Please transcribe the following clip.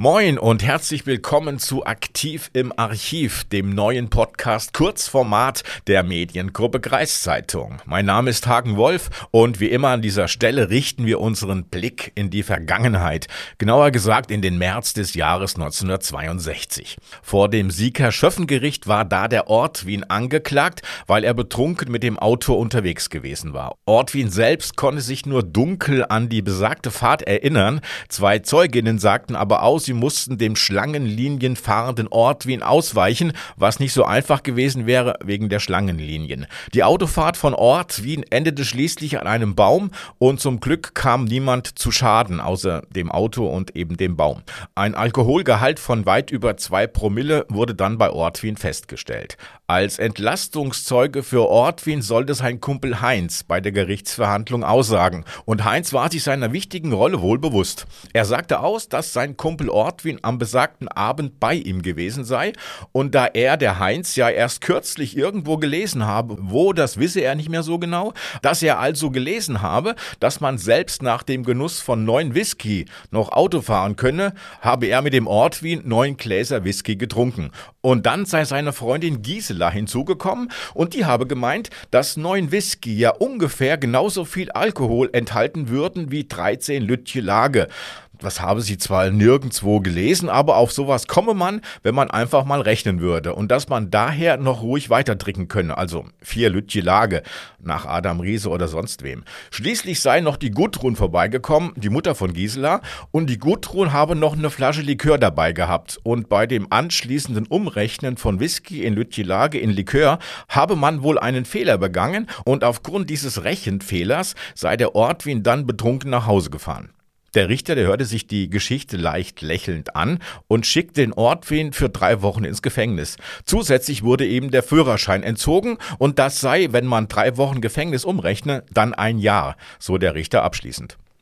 Moin und herzlich willkommen zu Aktiv im Archiv, dem neuen Podcast Kurzformat der Mediengruppe Kreiszeitung. Mein Name ist Hagen Wolf und wie immer an dieser Stelle richten wir unseren Blick in die Vergangenheit, genauer gesagt in den März des Jahres 1962. Vor dem Sieger Schöffengericht war da der Ortwin angeklagt, weil er betrunken mit dem Auto unterwegs gewesen war. Ortwin selbst konnte sich nur dunkel an die besagte Fahrt erinnern. Zwei Zeuginnen sagten aber aus, sie mussten dem Schlangenlinien fahrenden Ort Wien ausweichen, was nicht so einfach gewesen wäre wegen der Schlangenlinien. Die Autofahrt von Ort Wien endete schließlich an einem Baum und zum Glück kam niemand zu Schaden, außer dem Auto und eben dem Baum. Ein Alkoholgehalt von weit über zwei Promille wurde dann bei Ortwin festgestellt. Als Entlastungszeuge für Ortwin sollte sein Kumpel Heinz bei der Gerichtsverhandlung aussagen. Und Heinz war sich seiner wichtigen Rolle wohl bewusst. Er sagte aus, dass sein Kumpel Ortwin am besagten Abend bei ihm gewesen sei und da er, der Heinz, ja erst kürzlich irgendwo gelesen habe, wo, das wisse er nicht mehr so genau, dass er also gelesen habe, dass man selbst nach dem Genuss von neun Whisky noch Auto fahren könne, habe er mit dem Ortwin neun Gläser Whisky getrunken. Und dann sei seine Freundin Gisela hinzugekommen und die habe gemeint, dass neun Whisky ja ungefähr genauso viel Alkohol enthalten würden wie 13 Lütje Lage das habe sie zwar nirgendwo gelesen, aber auf sowas komme man, wenn man einfach mal rechnen würde. Und dass man daher noch ruhig weiter trinken könne. Also vier Lütje Lage nach Adam Riese oder sonst wem. Schließlich sei noch die Gudrun vorbeigekommen, die Mutter von Gisela, und die Gudrun habe noch eine Flasche Likör dabei gehabt. Und bei dem anschließenden Umrechnen von Whisky in Lütje Lage in Likör habe man wohl einen Fehler begangen und aufgrund dieses Rechenfehlers sei der Ort Wien dann betrunken nach Hause gefahren. Der Richter, der hörte sich die Geschichte leicht lächelnd an und schickte den Ortwin für drei Wochen ins Gefängnis. Zusätzlich wurde ihm der Führerschein entzogen und das sei, wenn man drei Wochen Gefängnis umrechne, dann ein Jahr, so der Richter abschließend.